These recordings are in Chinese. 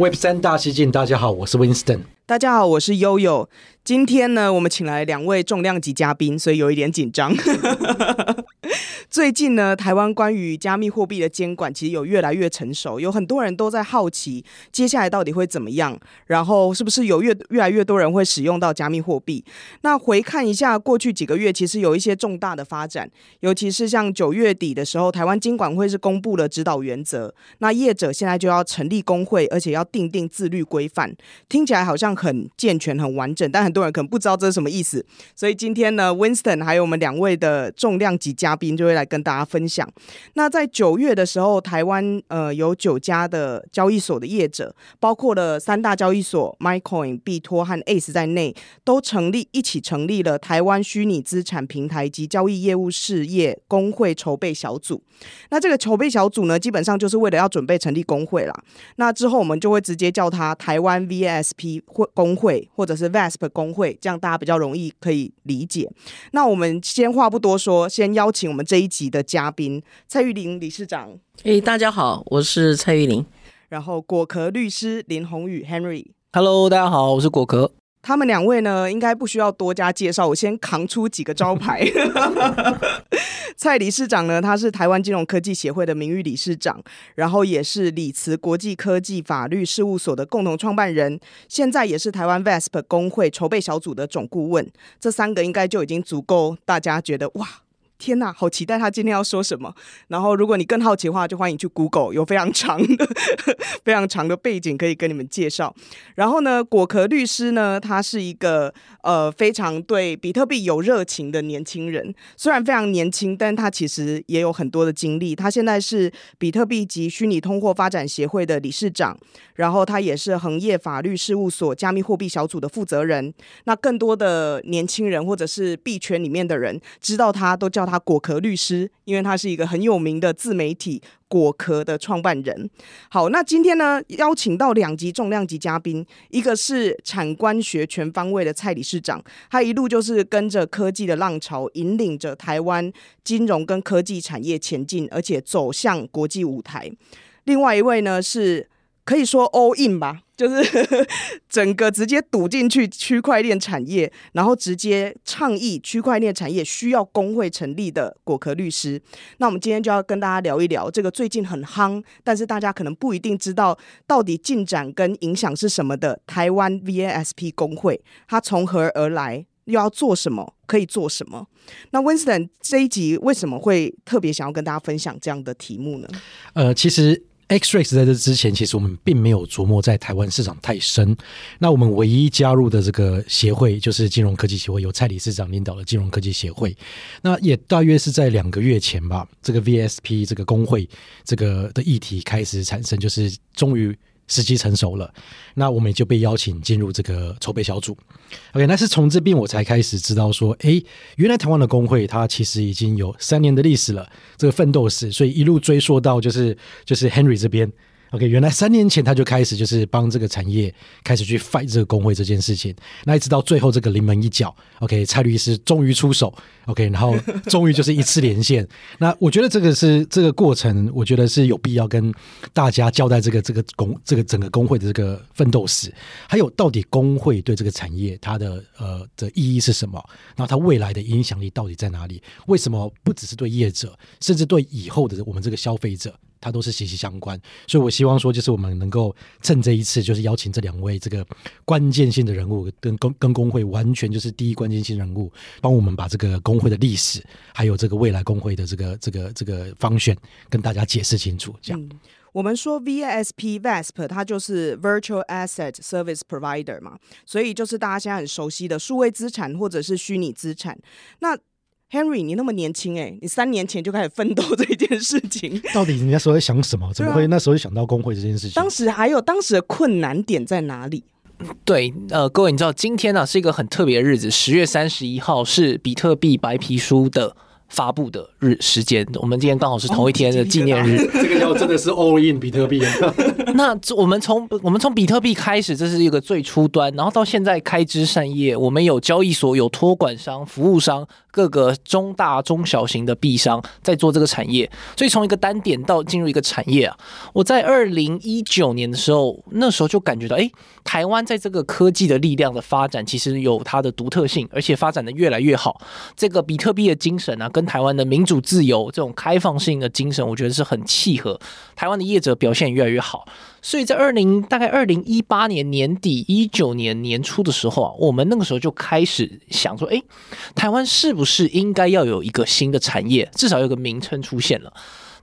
Web 三大西进，大家好，我是 Winston。大家好，我是悠悠。今天呢，我们请来两位重量级嘉宾，所以有一点紧张。最近呢，台湾关于加密货币的监管其实有越来越成熟，有很多人都在好奇接下来到底会怎么样，然后是不是有越越来越多人会使用到加密货币？那回看一下过去几个月，其实有一些重大的发展，尤其是像九月底的时候，台湾金管会是公布了指导原则，那业者现在就要成立工会，而且要订定自律规范，听起来好像很健全、很完整，但很可能不知道这是什么意思。所以今天呢，Winston 还有我们两位的重量级嘉宾就会来跟大家分享。那在九月的时候，台湾呃有九家的交易所的业者，包括了三大交易所 MyCoin、币托和 Ace 在内，都成立一起成立了台湾虚拟资产平台及交易业务事业工会筹备小组。那这个筹备小组呢，基本上就是为了要准备成立工会啦。那之后我们就会直接叫它台湾 VSP 会公会，或者是 VASP 公会，这样大家比较容易可以理解。那我们先话不多说，先邀请我们这一集的嘉宾蔡玉玲理事长。诶，大家好，我是蔡玉玲。然后果壳律师林宏宇 Henry。Hello，大家好，我是果壳。他们两位呢，应该不需要多加介绍，我先扛出几个招牌。蔡理事长呢，他是台湾金融科技协会的名誉理事长，然后也是李慈国际科技法律事务所的共同创办人，现在也是台湾 VASP 工会筹备小组的总顾问。这三个应该就已经足够大家觉得哇。天呐，好期待他今天要说什么。然后，如果你更好奇的话，就欢迎去 Google，有非常长的、非常长的背景可以跟你们介绍。然后呢，果壳律师呢，他是一个呃非常对比特币有热情的年轻人。虽然非常年轻，但他其实也有很多的经历。他现在是比特币及虚拟通货发展协会的理事长，然后他也是恒业法律事务所加密货币小组的负责人。那更多的年轻人或者是币圈里面的人知道他，都叫。他果壳律师，因为他是一个很有名的自媒体果壳的创办人。好，那今天呢，邀请到两级重量级嘉宾，一个是产官学全方位的蔡理事长，他一路就是跟着科技的浪潮，引领着台湾金融跟科技产业前进，而且走向国际舞台。另外一位呢，是可以说 all in 吧。就是 整个直接赌进去区块链产业，然后直接倡议区块链产业需要工会成立的果壳律师。那我们今天就要跟大家聊一聊这个最近很夯，但是大家可能不一定知道到底进展跟影响是什么的台湾 VASP 工会，它从何而来，又要做什么，可以做什么？那 Winston 这一集为什么会特别想要跟大家分享这样的题目呢？呃，其实。X Ray 在这之前，其实我们并没有琢磨在台湾市场太深。那我们唯一加入的这个协会，就是金融科技协会，由蔡理事长领导的金融科技协会。那也大约是在两个月前吧，这个 V S P 这个工会这个的议题开始产生，就是终于。时机成熟了，那我们也就被邀请进入这个筹备小组。OK，那是从这边我才开始知道说，哎，原来台湾的工会它其实已经有三年的历史了，这个奋斗史，所以一路追溯到就是就是 Henry 这边。OK，原来三年前他就开始就是帮这个产业开始去 fight 这个工会这件事情，那一直到最后这个临门一脚，OK，蔡律师终于出手，OK，然后终于就是一次连线。那我觉得这个是这个过程，我觉得是有必要跟大家交代这个这个公这个整个工会的这个奋斗史，还有到底工会对这个产业它的呃的意义是什么，然后它未来的影响力到底在哪里？为什么不只是对业者，甚至对以后的我们这个消费者？它都是息息相关，所以我希望说，就是我们能够趁这一次，就是邀请这两位这个关键性的人物，跟公跟工会完全就是第一关键性人物，帮我们把这个工会的历史，还有这个未来工会的这个这个这个方选，跟大家解释清楚。这样，我们说 VASP VASP 它就是 Virtual Asset Service Provider 嘛，所以就是大家现在很熟悉的数位资产或者是虚拟资产。那 Henry，你那么年轻哎，你三年前就开始奋斗这件事情，到底你那时候在想什么？怎么会那时候想到工会这件事情？当时还有当时的困难点在哪里？对，呃，各位，你知道今天呢、啊、是一个很特别的日子，十月三十一号是比特币白皮书的发布的日时间，我们今天刚好是同一天的纪念日。哦、这个要真的是 all in 比特币。那我们从我们从比特币开始，这是一个最初端，然后到现在开枝散叶，我们有交易所，有托管商、服务商，各个中大中小型的币商在做这个产业。所以从一个单点到进入一个产业啊，我在二零一九年的时候，那时候就感觉到，哎，台湾在这个科技的力量的发展，其实有它的独特性，而且发展的越来越好。这个比特币的精神啊。跟台湾的民主自由这种开放性的精神，我觉得是很契合。台湾的业者表现越来越好，所以在二零大概二零一八年年底、一九年年初的时候啊，我们那个时候就开始想说，诶，台湾是不是应该要有一个新的产业，至少有个名称出现了。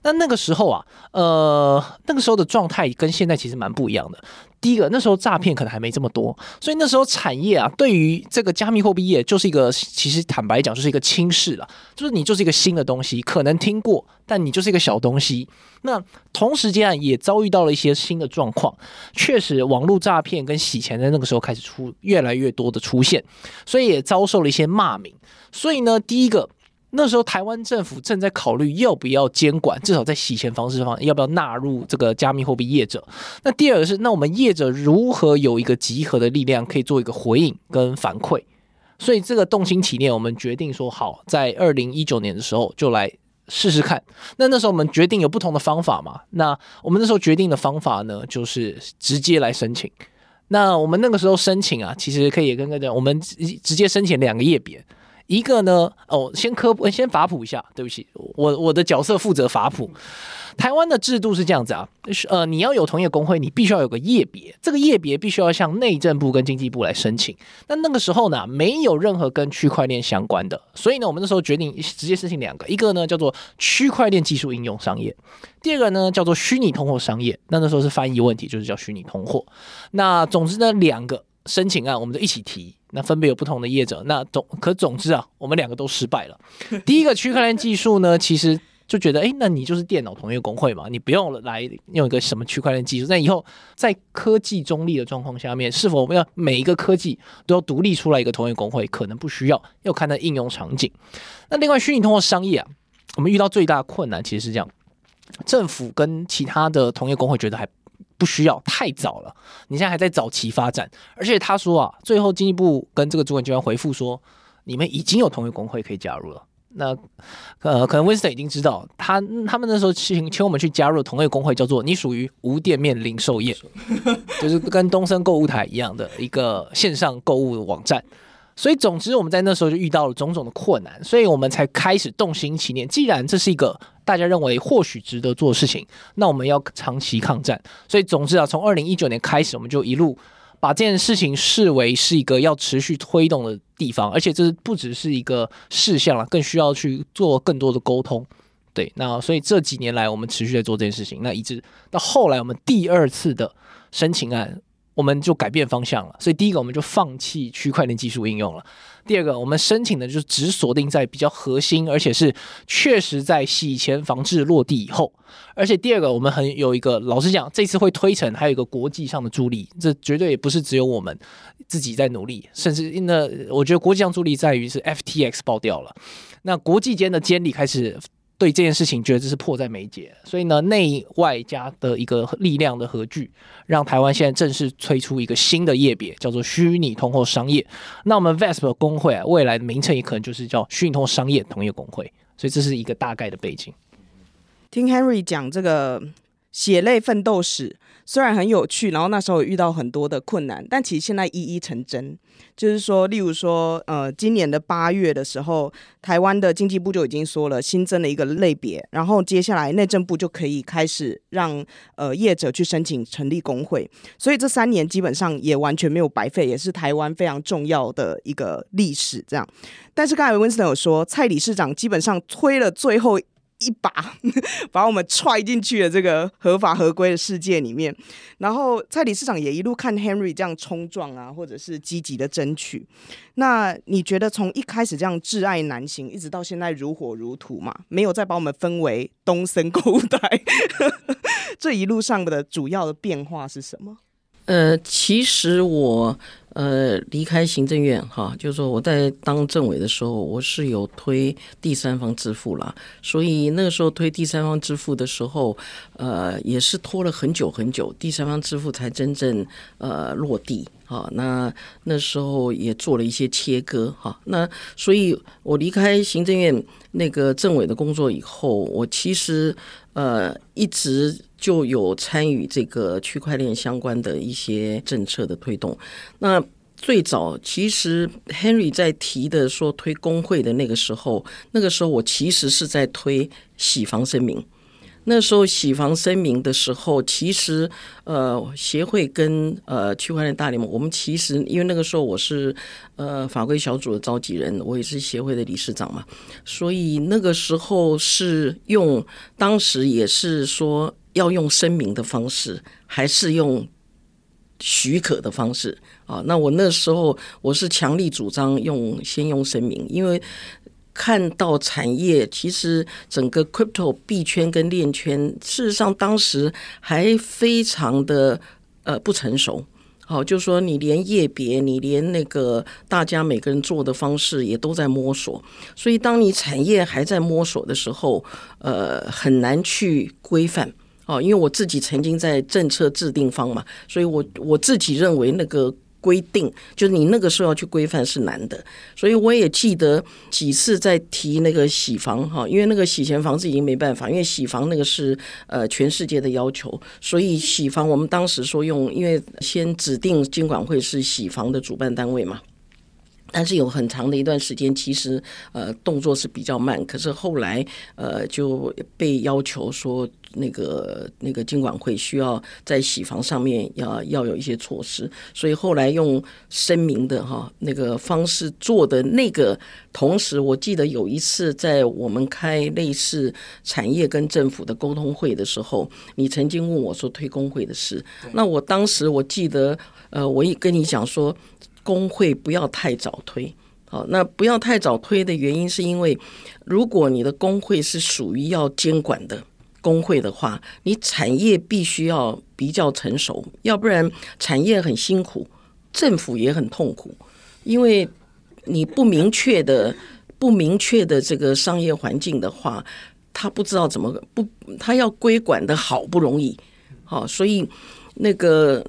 那那个时候啊，呃，那个时候的状态跟现在其实蛮不一样的。第一个，那时候诈骗可能还没这么多，所以那时候产业啊，对于这个加密货币业就是一个，其实坦白讲就是一个轻视了，就是你就是一个新的东西，可能听过，但你就是一个小东西。那同时间，也遭遇到了一些新的状况，确实网络诈骗跟洗钱在那个时候开始出越来越多的出现，所以也遭受了一些骂名。所以呢，第一个。那时候台湾政府正在考虑要不要监管，至少在洗钱方式方要不要纳入这个加密货币业者。那第二个是，那我们业者如何有一个集合的力量，可以做一个回应跟反馈？所以这个动心起念，我们决定说好，在二零一九年的时候就来试试看。那那时候我们决定有不同的方法嘛？那我们那时候决定的方法呢，就是直接来申请。那我们那个时候申请啊，其实可以跟大家，我们直接申请两个业别。一个呢，哦，先科普，先法普一下。对不起，我我的角色负责法普。台湾的制度是这样子啊，呃，你要有同业公会，你必须要有个业别，这个业别必须要向内政部跟经济部来申请。那那个时候呢，没有任何跟区块链相关的，所以呢，我们那时候决定直接申请两个，一个呢叫做区块链技术应用商业，第二个呢叫做虚拟通货商业。那那时候是翻译问题，就是叫虚拟通货。那总之呢，两个申请案我们就一起提。那分别有不同的业者，那总可总之啊，我们两个都失败了。第一个区块链技术呢，其实就觉得，哎，那你就是电脑同业公会嘛，你不用来用一个什么区块链技术。那以后在科技中立的状况下面，是否我们要每一个科技都要独立出来一个同业公会？可能不需要，要看它应用场景。那另外，虚拟通货商业啊，我们遇到最大的困难其实是这样，政府跟其他的同业公会觉得还。不需要，太早了，你现在还在早期发展，而且他说啊，最后进一步跟这个主管机关回复说，你们已经有同业工会可以加入了。那呃，可能 Winston 已经知道，他他们那时候请请我们去加入同业工会，叫做你属于无店面零售业，就是跟东森购物台一样的一个线上购物网站。所以，总之，我们在那时候就遇到了种种的困难，所以我们才开始动心起念。既然这是一个大家认为或许值得做的事情，那我们要长期抗战。所以，总之啊，从二零一九年开始，我们就一路把这件事情视为是一个要持续推动的地方，而且这不只是一个事项了，更需要去做更多的沟通。对，那所以这几年来，我们持续在做这件事情。那一直到后来，我们第二次的申请案。我们就改变方向了，所以第一个我们就放弃区块链技术应用了。第二个，我们申请的就是只锁定在比较核心，而且是确实在洗钱防治落地以后。而且第二个，我们很有一个，老实讲，这次会推成还有一个国际上的助力，这绝对也不是只有我们自己在努力，甚至那我觉得国际上助力在于是 FTX 爆掉了，那国际间的监理开始。对这件事情，觉得这是迫在眉睫，所以呢，内外加的一个力量的合聚，让台湾现在正式推出一个新的业别，叫做虚拟通货商业。那我们 VSP 工会啊，未来的名称也可能就是叫虚拟通商业同业工会。所以这是一个大概的背景。听 Henry 讲这个血泪奋斗史。虽然很有趣，然后那时候遇到很多的困难，但其实现在一一成真。就是说，例如说，呃，今年的八月的时候，台湾的经济部就已经说了，新增了一个类别，然后接下来内政部就可以开始让呃业者去申请成立工会。所以这三年基本上也完全没有白费，也是台湾非常重要的一个历史。这样，但是刚才 Winston 有说，蔡理事长基本上推了最后一把 把我们踹进去了这个合法合规的世界里面。然后蔡理事长也一路看 Henry 这样冲撞啊，或者是积极的争取。那你觉得从一开始这样挚爱难行，一直到现在如火如荼嘛，没有再把我们分为东森购物袋，这一路上的主要的变化是什么？呃，其实我。呃，离开行政院哈，就是说我在当政委的时候，我是有推第三方支付啦，所以那个时候推第三方支付的时候，呃，也是拖了很久很久，第三方支付才真正呃落地。好，那那时候也做了一些切割哈。那所以，我离开行政院那个政委的工作以后，我其实呃一直就有参与这个区块链相关的一些政策的推动。那最早其实 Henry 在提的说推工会的那个时候，那个时候我其实是在推洗房声明。那时候洗房声明的时候，其实呃协会跟呃区块链大联盟，我们其实因为那个时候我是呃法规小组的召集人，我也是协会的理事长嘛，所以那个时候是用当时也是说要用声明的方式，还是用许可的方式啊？那我那时候我是强力主张用先用声明，因为。看到产业，其实整个 crypto 币圈跟链圈，事实上当时还非常的呃不成熟。好，就是说你连业别，你连那个大家每个人做的方式也都在摸索。所以当你产业还在摸索的时候，呃，很难去规范。哦，因为我自己曾经在政策制定方嘛，所以我我自己认为那个。规定就是你那个时候要去规范是难的，所以我也记得几次在提那个洗房哈，因为那个洗钱房子已经没办法，因为洗房那个是呃全世界的要求，所以洗房我们当时说用，因为先指定金管会是洗房的主办单位嘛。但是有很长的一段时间，其实呃动作是比较慢。可是后来呃就被要求说，那个那个金管会需要在洗房上面要要有一些措施，所以后来用声明的哈那个方式做的那个。同时，我记得有一次在我们开类似产业跟政府的沟通会的时候，你曾经问我说推工会的事。那我当时我记得呃，我也跟你讲说。工会不要太早推，好，那不要太早推的原因是因为，如果你的工会是属于要监管的工会的话，你产业必须要比较成熟，要不然产业很辛苦，政府也很痛苦，因为你不明确的、不明确的这个商业环境的话，他不知道怎么不，他要规管的好不容易，好，所以。那个，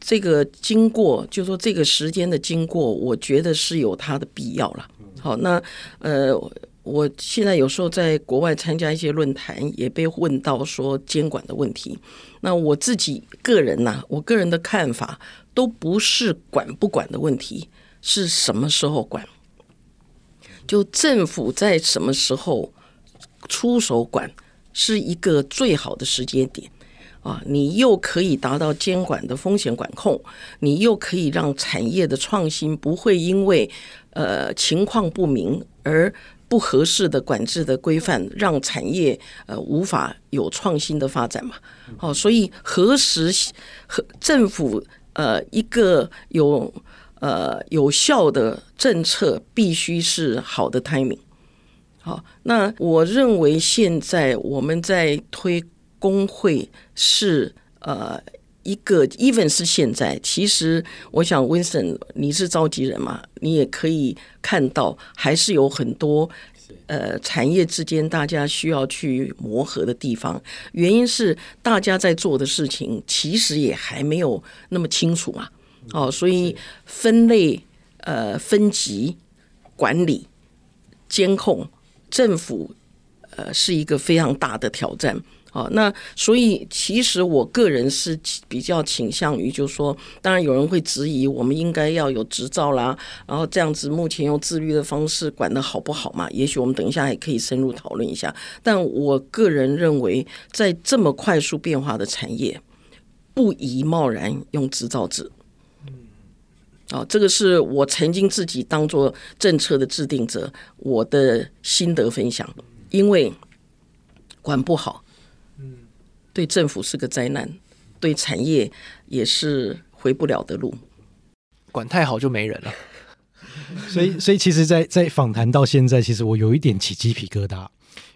这个经过，就说这个时间的经过，我觉得是有它的必要了。好，那呃，我现在有时候在国外参加一些论坛，也被问到说监管的问题。那我自己个人呐，我个人的看法都不是管不管的问题，是什么时候管？就政府在什么时候出手管，是一个最好的时间点。啊，你又可以达到监管的风险管控，你又可以让产业的创新不会因为呃情况不明而不合适的管制的规范，让产业呃无法有创新的发展嘛。哦，所以何时和政府呃一个有呃有效的政策必须是好的 timing。好，那我认为现在我们在推。工会是呃一个，even 是现在，其实我想，Winston，你是召集人嘛，你也可以看到，还是有很多呃产业之间大家需要去磨合的地方。原因是大家在做的事情其实也还没有那么清楚嘛，哦，所以分类、呃分级、管理、监控，政府呃是一个非常大的挑战。好，那所以其实我个人是比较倾向于，就是说，当然有人会质疑，我们应该要有执照啦，然后这样子目前用自律的方式管得好不好嘛？也许我们等一下也可以深入讨论一下。但我个人认为，在这么快速变化的产业，不宜贸然用执照制。嗯，好，这个是我曾经自己当做政策的制定者，我的心得分享，因为。管不好，对政府是个灾难，对产业也是回不了的路。管太好就没人了。所以，所以其实在，在在访谈到现在，其实我有一点起鸡皮疙瘩，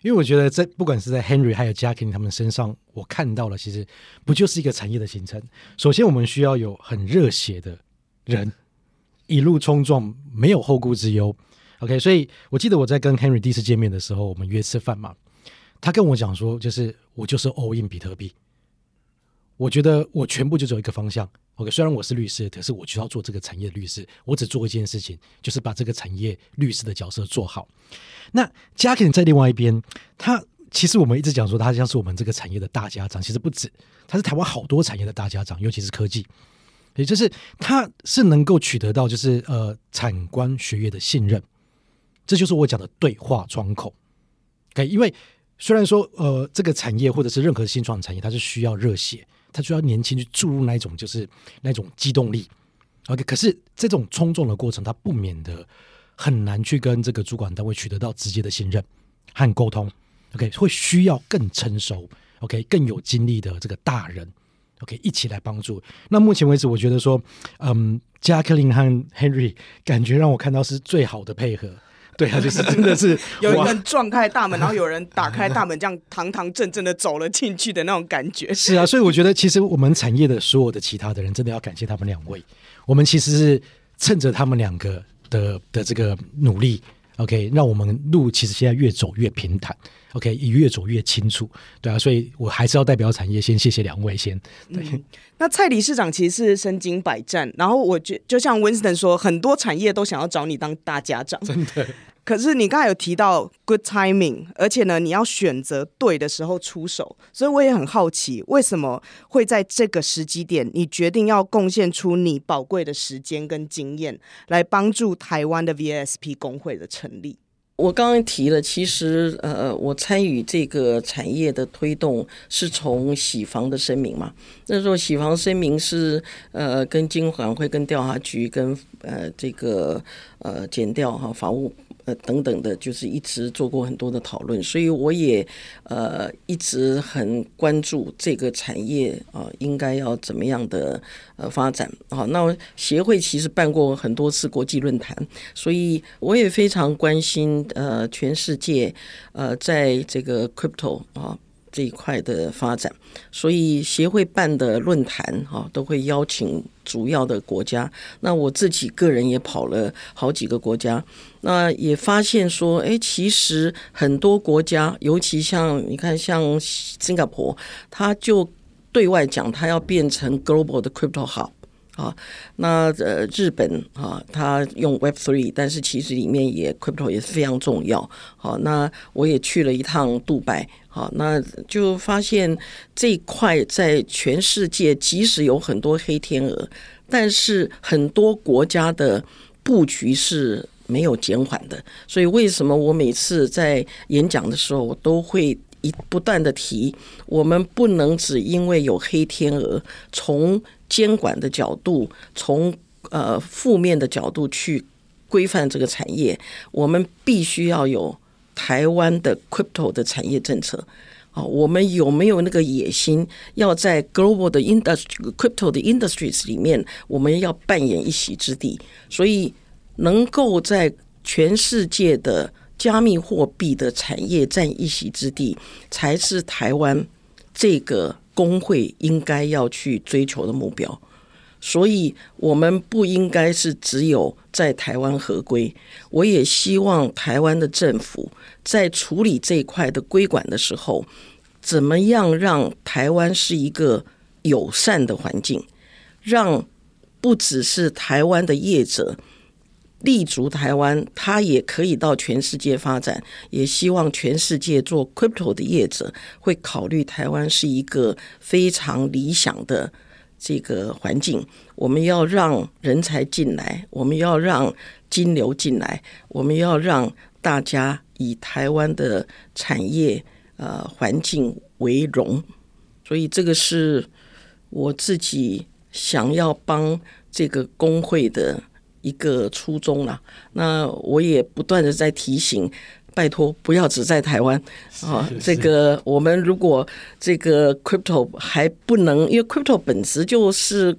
因为我觉得在不管是在 Henry 还有 Jackie 他们身上，我看到了，其实不就是一个产业的形成。首先，我们需要有很热血的人，一路冲撞，没有后顾之忧。OK，所以我记得我在跟 Henry 第一次见面的时候，我们约吃饭嘛，他跟我讲说，就是我就是 all in 比特币，我觉得我全部就只有一个方向。OK，虽然我是律师，可是我就要做这个产业律师。我只做一件事情，就是把这个产业律师的角色做好。那 Jacqueline 在另外一边，他其实我们一直讲说，他像是我们这个产业的大家长，其实不止，他是台湾好多产业的大家长，尤其是科技，也就是他是能够取得到就是呃产官学业的信任，这就是我讲的对话窗口。OK，因为虽然说呃这个产业或者是任何新创产业，它是需要热血。它需要年轻去注入那一种就是那种机动力，OK。可是这种冲撞的过程，它不免的很难去跟这个主管单位取得到直接的信任和沟通，OK。会需要更成熟，OK，更有经历的这个大人，OK，一起来帮助。那目前为止，我觉得说，嗯，Jacqueline 和 Henry 感觉让我看到是最好的配合。对啊，就是真的是 有人撞开大门，然后有人打开大门，这样堂堂正正的走了进去的那种感觉。是啊，所以我觉得其实我们产业的所有的其他的人，真的要感谢他们两位。我们其实是趁着他们两个的的这个努力，OK，让我们路其实现在越走越平坦，OK，也越走越清楚。对啊，所以我还是要代表产业先谢谢两位先。对，嗯、那蔡理事长其实是身经百战，然后我觉就像 Winston 说，很多产业都想要找你当大家长，真的。可是你刚才有提到 good timing，而且呢，你要选择对的时候出手，所以我也很好奇，为什么会在这个时机点，你决定要贡献出你宝贵的时间跟经验，来帮助台湾的 V S P 工会的成立？我刚刚提了，其实呃，我参与这个产业的推动是从洗房的声明嘛，那时候洗房声明是呃，跟金管会、跟调查局、跟呃这个呃检调哈法务。呃，等等的，就是一直做过很多的讨论，所以我也呃一直很关注这个产业啊、应该要怎么样的呃发展好。那协会其实办过很多次国际论坛，所以我也非常关心呃全世界呃在这个 crypto 啊。这一块的发展，所以协会办的论坛哈都会邀请主要的国家。那我自己个人也跑了好几个国家，那也发现说，哎，其实很多国家，尤其像你看，像新加坡，他就对外讲，他要变成 global 的 crypto hub。啊，那呃，日本啊，他用 Web Three，但是其实里面也 Crypto 也是非常重要。好，那我也去了一趟杜拜，好，那就发现这一块在全世界，即使有很多黑天鹅，但是很多国家的布局是没有减缓的。所以为什么我每次在演讲的时候，我都会一不断的提，我们不能只因为有黑天鹅从。监管的角度，从呃负面的角度去规范这个产业，我们必须要有台湾的 crypto 的产业政策啊。我们有没有那个野心，要在 global 的 industry crypto 的 industries 里面，我们要扮演一席之地？所以，能够在全世界的加密货币的产业占一席之地，才是台湾这个。工会应该要去追求的目标，所以我们不应该是只有在台湾合规。我也希望台湾的政府在处理这一块的规管的时候，怎么样让台湾是一个友善的环境，让不只是台湾的业者。立足台湾，他也可以到全世界发展。也希望全世界做 crypto 的业者会考虑台湾是一个非常理想的这个环境。我们要让人才进来，我们要让金流进来，我们要让大家以台湾的产业呃环境为荣。所以这个是我自己想要帮这个工会的。一个初衷啦，那我也不断的在提醒拜托不要只在台湾啊！这个我们如果这个 crypto 还不能，因为 crypto 本质就是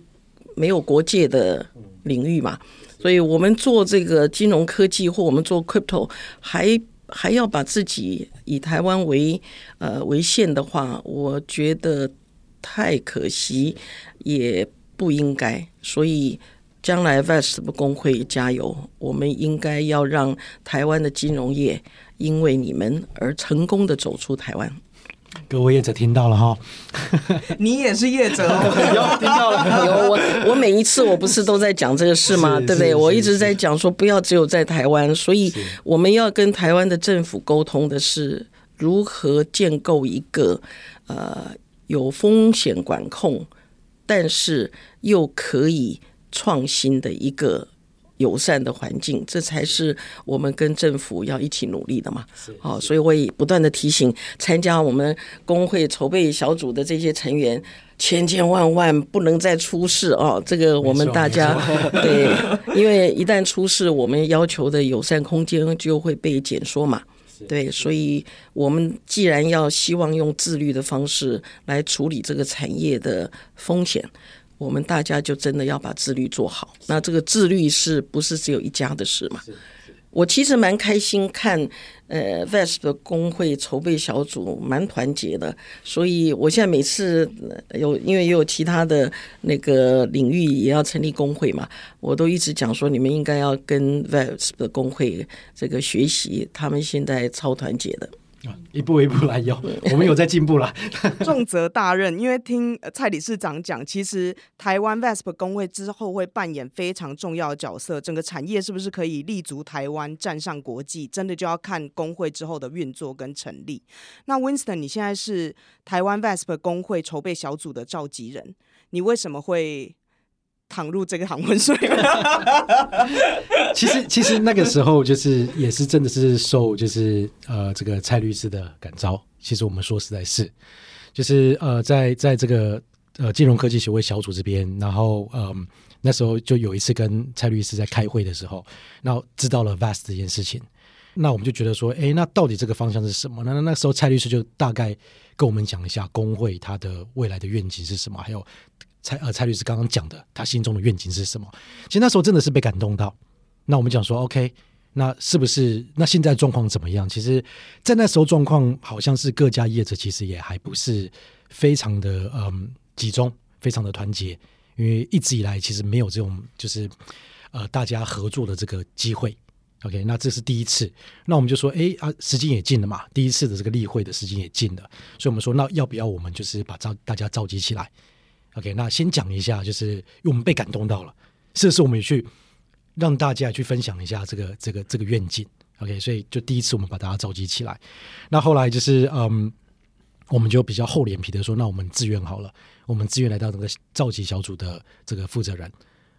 没有国界的领域嘛，所以我们做这个金融科技或我们做 crypto 还还要把自己以台湾为呃为限的话，我觉得太可惜，也不应该，所以。将来 VEST 公会加油！我们应该要让台湾的金融业因为你们而成功的走出台湾。各位业者听到了哈，你也是业者 听到了。有我，我每一次我不是都在讲这个事吗？对不对？我一直在讲说不要只有在台湾，所以我们要跟台湾的政府沟通的是如何建构一个呃有风险管控，但是又可以。创新的一个友善的环境，这才是我们跟政府要一起努力的嘛。好，所以我也不断的提醒参加我们工会筹备小组的这些成员，千千万万不能再出事哦。这个我们大家 对，因为一旦出事，我们要求的友善空间就会被减缩嘛。对，所以我们既然要希望用自律的方式来处理这个产业的风险。我们大家就真的要把自律做好。那这个自律是不是只有一家的事嘛？我其实蛮开心看，呃 vesp 的工会筹备小组蛮团结的。所以我现在每次有，因为也有其他的那个领域也要成立工会嘛，我都一直讲说，你们应该要跟 vesp 的工会这个学习，他们现在超团结的。一步一步来，有我们有在进步了。重责大任，因为听蔡理事长讲，其实台湾 VASP 工会之后会扮演非常重要的角色。整个产业是不是可以立足台湾，站上国际，真的就要看工会之后的运作跟成立。那 Winston，你现在是台湾 VASP 工会筹备小组的召集人，你为什么会？躺入这个淌浑水其实其实那个时候就是也是真的是受就是呃这个蔡律师的感召。其实我们说实在是，就是呃在在这个呃金融科技协会小组这边，然后嗯、呃、那时候就有一次跟蔡律师在开会的时候，然后知道了 VAST 这件事情，那我们就觉得说，哎，那到底这个方向是什么？那那那时候蔡律师就大概跟我们讲一下工会它的未来的愿景是什么，还有。蔡呃蔡律师刚刚讲的，他心中的愿景是什么？其实那时候真的是被感动到。那我们讲说，OK，那是不是？那现在状况怎么样？其实，在那时候状况好像是各家业者其实也还不是非常的嗯集中，非常的团结，因为一直以来其实没有这种就是呃大家合作的这个机会。OK，那这是第一次。那我们就说，哎啊，时间也近了嘛，第一次的这个例会的时间也近了，所以我们说，那要不要我们就是把召大家召集起来？OK，那先讲一下，就是因为我们被感动到了，是不是我们也去让大家去分享一下这个这个这个愿景？OK，所以就第一次我们把大家召集起来，那后来就是嗯，我们就比较厚脸皮的说，那我们自愿好了，我们自愿来到这个召集小组的这个负责人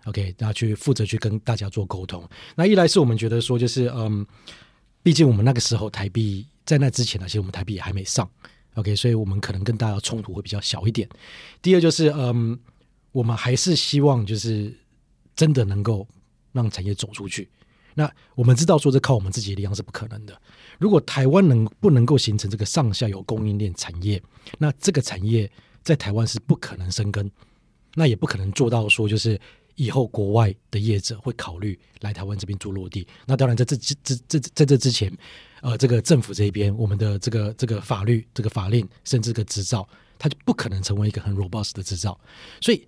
，OK，那去负责去跟大家做沟通。那一来是我们觉得说，就是嗯，毕竟我们那个时候台币在那之前呢，其实我们台币也还没上。OK，所以我们可能跟大家冲突会比较小一点。第二就是，嗯，我们还是希望就是真的能够让产业走出去。那我们知道说，这靠我们自己的力量是不可能的。如果台湾能不能够形成这个上下游供应链产业，那这个产业在台湾是不可能生根，那也不可能做到说就是。以后国外的业者会考虑来台湾这边做落地。那当然，在这这这这在这之前，呃，这个政府这边，我们的这个这个法律、这个法令，甚至个执照，它就不可能成为一个很 robust 的执照。所以，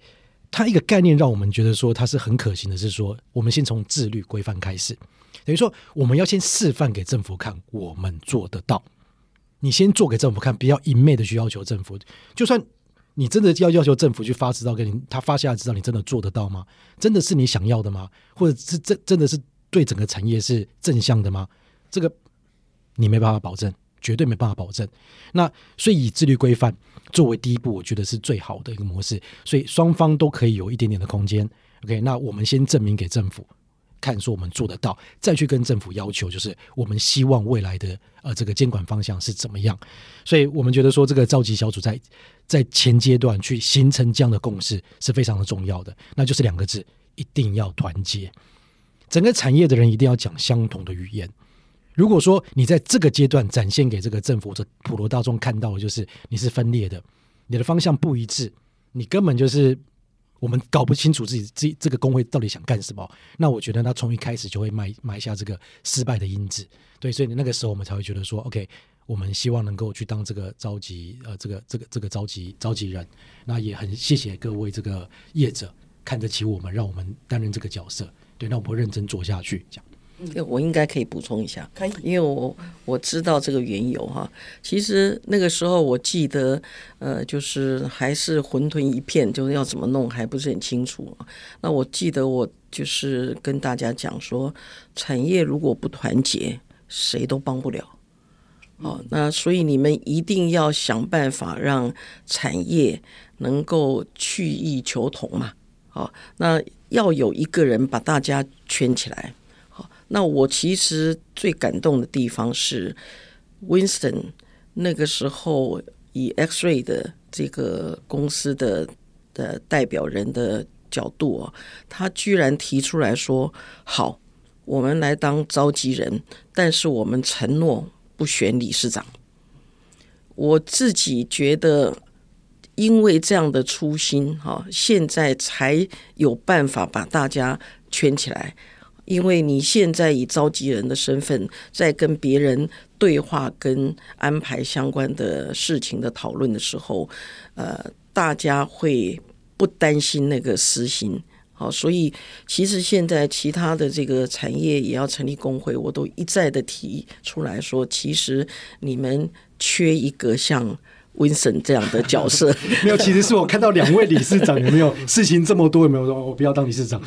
它一个概念让我们觉得说它是很可行的，是说我们先从自律规范开始，等于说我们要先示范给政府看，我们做得到。你先做给政府看，不要一昧的去要求政府，就算。你真的要要求政府去发执照给你，他发下来执照，你真的做得到吗？真的是你想要的吗？或者是真真的是对整个产业是正向的吗？这个你没办法保证，绝对没办法保证。那所以以自律规范作为第一步，我觉得是最好的一个模式。所以双方都可以有一点点的空间。OK，那我们先证明给政府。看，说我们做得到，再去跟政府要求，就是我们希望未来的呃这个监管方向是怎么样。所以我们觉得说，这个召集小组在在前阶段去形成这样的共识是非常的重要的，那就是两个字：一定要团结。整个产业的人一定要讲相同的语言。如果说你在这个阶段展现给这个政府这普罗大众看到的就是你是分裂的，你的方向不一致，你根本就是我们搞不清楚自己这这个工会到底想干什么。那我觉得他从一开始就会埋埋下这个失败的因子。对，所以那个时候我们才会觉得说，OK，我们希望能够去当这个召集呃这个这个这个召集召集人。那也很谢谢各位这个业者看得起我们，让我们担任这个角色。对，那我们会认真做下去，这样。我应该可以补充一下，可以，因为我我知道这个缘由哈。其实那个时候我记得，呃，就是还是混沌一片，就是要怎么弄还不是很清楚。那我记得我就是跟大家讲说，产业如果不团结，谁都帮不了。哦，那所以你们一定要想办法让产业能够去异求同嘛。好，那要有一个人把大家圈起来。那我其实最感动的地方是，Winston 那个时候以 X-ray 的这个公司的的代表人的角度啊，他居然提出来说：“好，我们来当召集人，但是我们承诺不选理事长。”我自己觉得，因为这样的初心，哈，现在才有办法把大家圈起来。因为你现在以召集人的身份在跟别人对话、跟安排相关的事情的讨论的时候，呃，大家会不担心那个私心。好，所以其实现在其他的这个产业也要成立工会，我都一再的提出来说，其实你们缺一个像。Winston 这样的角色 没有，其实是我看到两位理事长有没有事情这么多，有没有说我不要当理事长？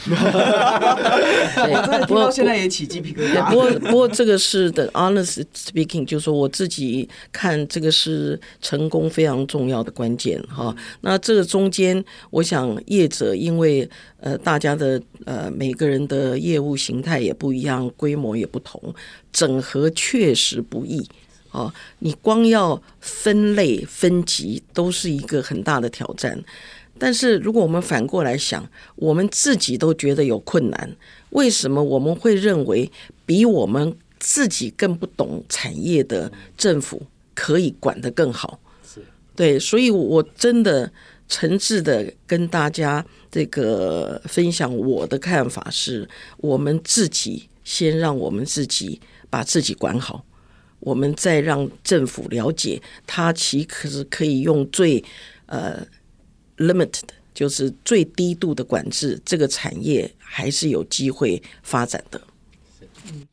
对，不过现在也起鸡皮疙瘩。不过不过这个是的，honest speaking，就是说我自己看这个是成功非常重要的关键哈。那这个中间，我想业者因为呃大家的呃每个人的业务形态也不一样，规模也不同，整合确实不易。哦，你光要分类分级都是一个很大的挑战。但是如果我们反过来想，我们自己都觉得有困难，为什么我们会认为比我们自己更不懂产业的政府可以管得更好？对，所以我真的诚挚的跟大家这个分享我的看法是，我们自己先让我们自己把自己管好。我们再让政府了解，它其实可以用最呃 limited，就是最低度的管制，这个产业还是有机会发展的。嗯，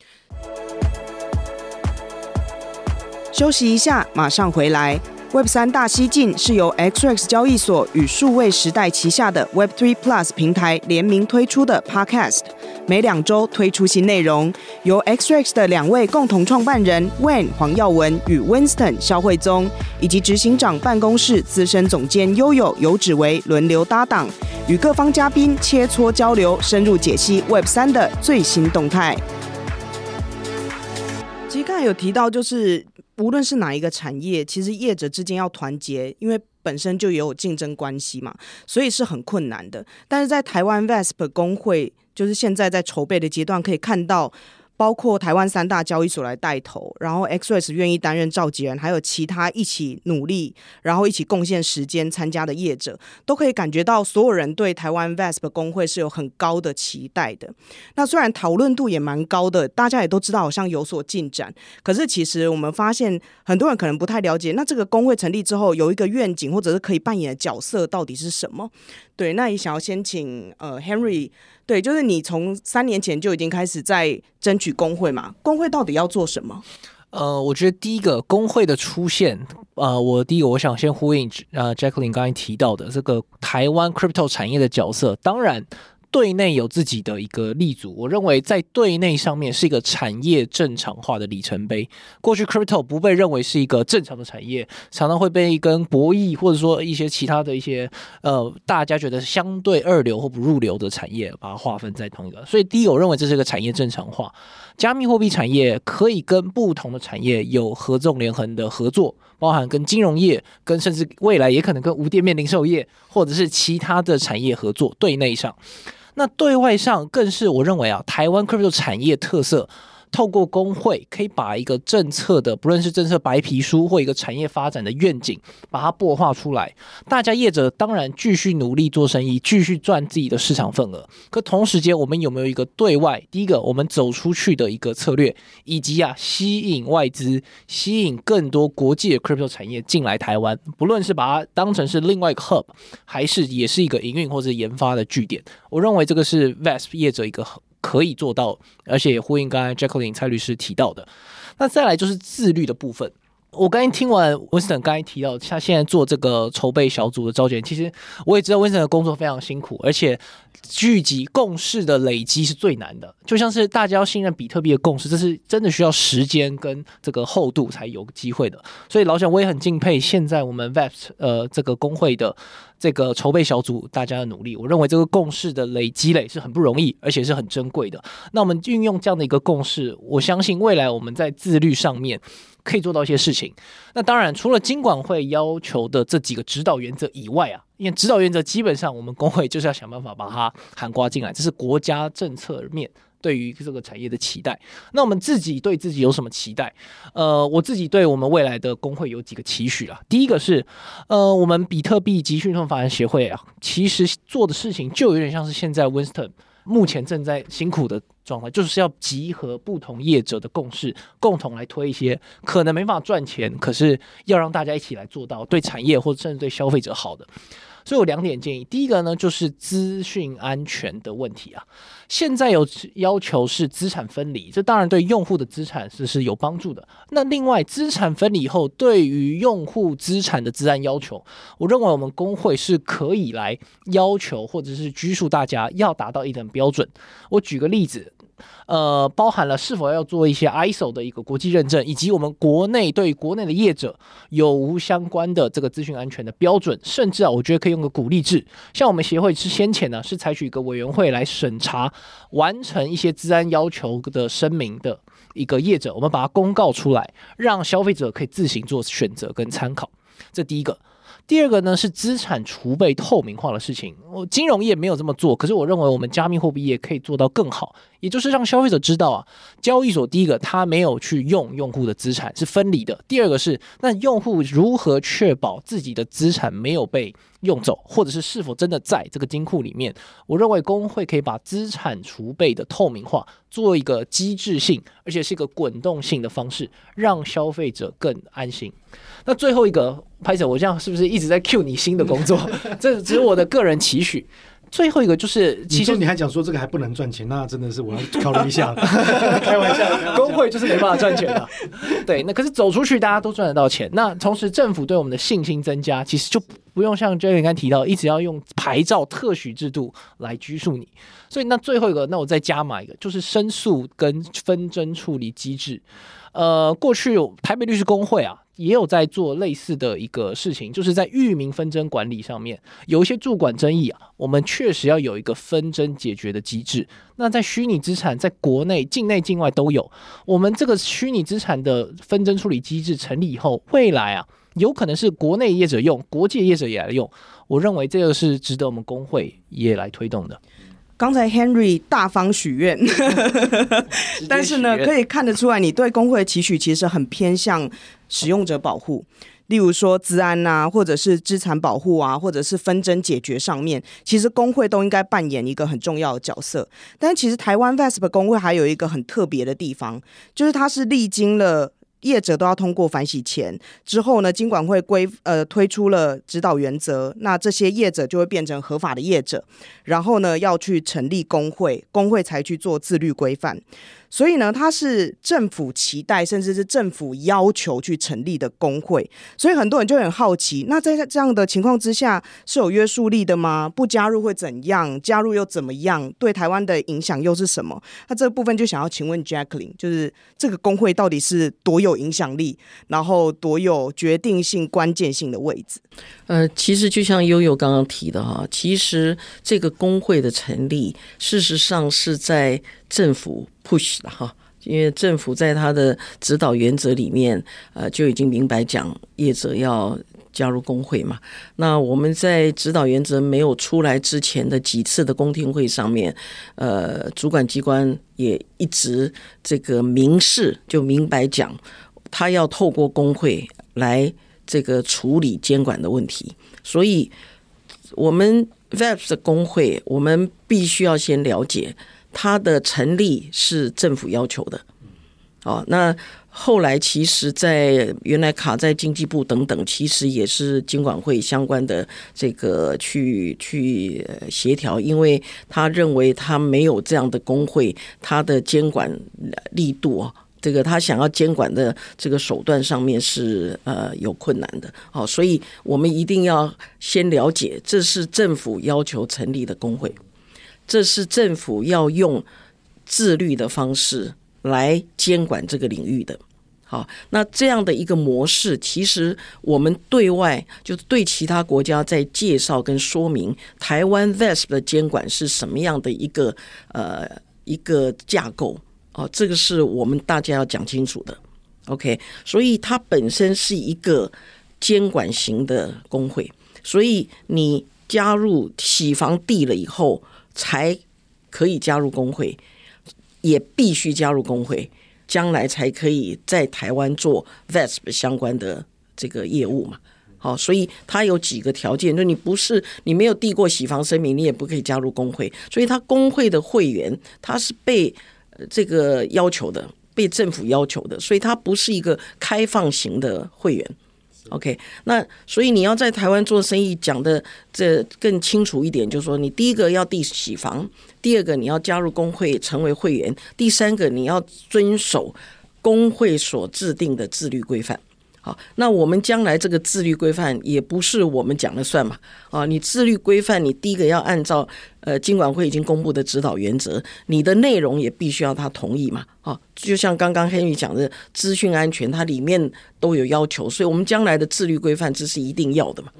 休息一下，马上回来。Web 三大西进是由 XRX 交易所与数位时代旗下的 Web Three Plus 平台联名推出的 Podcast，每两周推出新内容，由 XRX 的两位共同创办人 Wayne 黄耀文与 Winston 萧慧宗，以及执行长办公室资深总监悠悠游芷薇轮流搭档，与各方嘉宾切磋交流，深入解析 Web 三的最新动态。其实刚有提到，就是。无论是哪一个产业，其实业者之间要团结，因为本身就也有竞争关系嘛，所以是很困难的。但是在台湾 VASP 工会，就是现在在筹备的阶段，可以看到。包括台湾三大交易所来带头，然后 XREX 愿意担任召集人，还有其他一起努力，然后一起贡献时间参加的业者，都可以感觉到所有人对台湾 VASP 工会是有很高的期待的。那虽然讨论度也蛮高的，大家也都知道好像有所进展，可是其实我们发现很多人可能不太了解，那这个工会成立之后有一个愿景，或者是可以扮演的角色到底是什么？对，那也想要先请呃 Henry。对，就是你从三年前就已经开始在争取工会嘛？工会到底要做什么？呃，我觉得第一个工会的出现，呃，我第一个我想先呼应呃 Jacqueline 刚才提到的这个台湾 crypto 产业的角色，当然。对内有自己的一个立足，我认为在对内上面是一个产业正常化的里程碑。过去 crypto 不被认为是一个正常的产业，常常会被跟博弈或者说一些其他的一些呃大家觉得相对二流或不入流的产业，把它划分在同一个。所以第一，我认为这是一个产业正常化，加密货币产业可以跟不同的产业有合纵连横的合作，包含跟金融业，跟甚至未来也可能跟无店面零售业或者是其他的产业合作。对内上。那对外上更是我认为啊，台湾 crypto 产业特色透过工会可以把一个政策的，不论是政策白皮书或一个产业发展的愿景，把它擘画出来。大家业者当然继续努力做生意，继续赚自己的市场份额。可同时间，我们有没有一个对外，第一个我们走出去的一个策略，以及啊吸引外资，吸引更多国际的 crypto 产业进来台湾，不论是把它当成是另外一个 hub，还是也是一个营运或者研发的据点。我认为这个是 VASP 业者一个可以做到，而且也呼应刚才 Jacqueline 蔡律师提到的。那再来就是自律的部分。我刚才听完 Winston 刚才提到，他现在做这个筹备小组的召集，其实我也知道 Winston 的工作非常辛苦，而且聚集共识的累积是最难的。就像是大家要信任比特币的共识，这是真的需要时间跟这个厚度才有机会的。所以老蒋我也很敬佩现在我们 VASP 呃这个工会的这个筹备小组大家的努力。我认为这个共识的累积累是很不容易，而且是很珍贵的。那我们运用这样的一个共识，我相信未来我们在自律上面。可以做到一些事情。那当然，除了金管会要求的这几个指导原则以外啊，因为指导原则基本上我们工会就是要想办法把它涵盖进来，这是国家政策面对于这个产业的期待。那我们自己对自己有什么期待？呃，我自己对我们未来的工会有几个期许啦。第一个是，呃，我们比特币及讯息发展协会啊，其实做的事情就有点像是现在 Winston 目前正在辛苦的状态，就是要集合不同业者的共识，共同来推一些可能没办法赚钱，可是要让大家一起来做到对产业或者甚至对消费者好的。所以有两点建议，第一个呢就是资讯安全的问题啊。现在有要求是资产分离，这当然对用户的资产是是有帮助的。那另外资产分离以后，对于用户资产的资安要求，我认为我们工会是可以来要求或者是拘束大家要达到一定标准。我举个例子。呃，包含了是否要做一些 ISO 的一个国际认证，以及我们国内对国内的业者有无相关的这个资讯安全的标准，甚至啊，我觉得可以用个鼓励制，像我们协会是先前呢是采取一个委员会来审查完成一些资安要求的声明的一个业者，我们把它公告出来，让消费者可以自行做选择跟参考。这第一个。第二个呢是资产储备透明化的事情，我金融业没有这么做，可是我认为我们加密货币业可以做到更好，也就是让消费者知道啊，交易所第一个它没有去用用户的资产是分离的，第二个是那用户如何确保自己的资产没有被用走，或者是是否真的在这个金库里面，我认为工会可以把资产储备的透明化做一个机制性，而且是一个滚动性的方式，让消费者更安心。那最后一个拍手，我这样是不是一直在 cue 你新的工作？这只是我的个人期许。最后一个就是，其实你还讲说这个还不能赚钱，那真的是我要考虑一下了。开玩笑，工会就是没办法赚钱的。对，那可是走出去大家都赚得到钱。那同时政府对我们的信心增加，其实就不用像刚刚提到，一直要用牌照特许制度来拘束你。所以那最后一个，那我再加码一个，就是申诉跟纷争处理机制。呃，过去台北律师工会啊。也有在做类似的一个事情，就是在域名纷争管理上面有一些驻管争议啊，我们确实要有一个纷争解决的机制。那在虚拟资产，在国内、境内、境外都有，我们这个虚拟资产的纷争处理机制成立以后，未来啊，有可能是国内业者用，国际业者也来用。我认为这个是值得我们工会也来推动的。刚才 Henry 大方 许愿，但是呢，可以看得出来，你对工会的期许其实很偏向使用者保护，例如说资安啊，或者是资产保护啊，或者是纷争解决上面，其实工会都应该扮演一个很重要的角色。但其实台湾 VASP 工会还有一个很特别的地方，就是它是历经了。业者都要通过反洗钱之后呢，金管会规呃推出了指导原则，那这些业者就会变成合法的业者，然后呢要去成立工会，工会才去做自律规范。所以呢，它是政府期待，甚至是政府要求去成立的工会。所以很多人就很好奇，那在这样的情况之下是有约束力的吗？不加入会怎样？加入又怎么样？对台湾的影响又是什么？那这部分就想要请问 Jacqueline，就是这个工会到底是多有影响力，然后多有决定性、关键性的位置？呃，其实就像悠悠刚刚提的哈，其实这个工会的成立，事实上是在政府。Push 的哈，因为政府在他的指导原则里面，呃，就已经明白讲业者要加入工会嘛。那我们在指导原则没有出来之前的几次的公听会上面，呃，主管机关也一直这个明示，就明白讲，他要透过工会来这个处理监管的问题。所以，我们 VAPS 的工会，我们必须要先了解，它的成立是政府要求的。哦，那后来其实，在原来卡在经济部等等，其实也是经管会相关的这个去去协调，因为他认为他没有这样的工会，他的监管力度啊，这个他想要监管的这个手段上面是呃有困难的。好，所以我们一定要先了解，这是政府要求成立的工会，这是政府要用自律的方式。来监管这个领域的，好，那这样的一个模式，其实我们对外就是对其他国家在介绍跟说明台湾 VASP 的监管是什么样的一个呃一个架构哦，这个是我们大家要讲清楚的。OK，所以它本身是一个监管型的工会，所以你加入洗房地了以后，才可以加入工会。也必须加入工会，将来才可以在台湾做 VASP 相关的这个业务嘛。好，所以它有几个条件，就你不是你没有递过洗房声明，你也不可以加入工会。所以，他工会的会员他是被这个要求的，被政府要求的，所以他不是一个开放型的会员。OK，那所以你要在台湾做生意，讲的这更清楚一点，就是说，你第一个要地起房，第二个你要加入工会成为会员，第三个你要遵守工会所制定的自律规范。那我们将来这个自律规范也不是我们讲了算嘛？啊，你自律规范，你第一个要按照呃金管会已经公布的指导原则，你的内容也必须要他同意嘛？啊，就像刚刚黑宇讲的资讯安全，它里面都有要求，所以我们将来的自律规范这是一定要的嘛。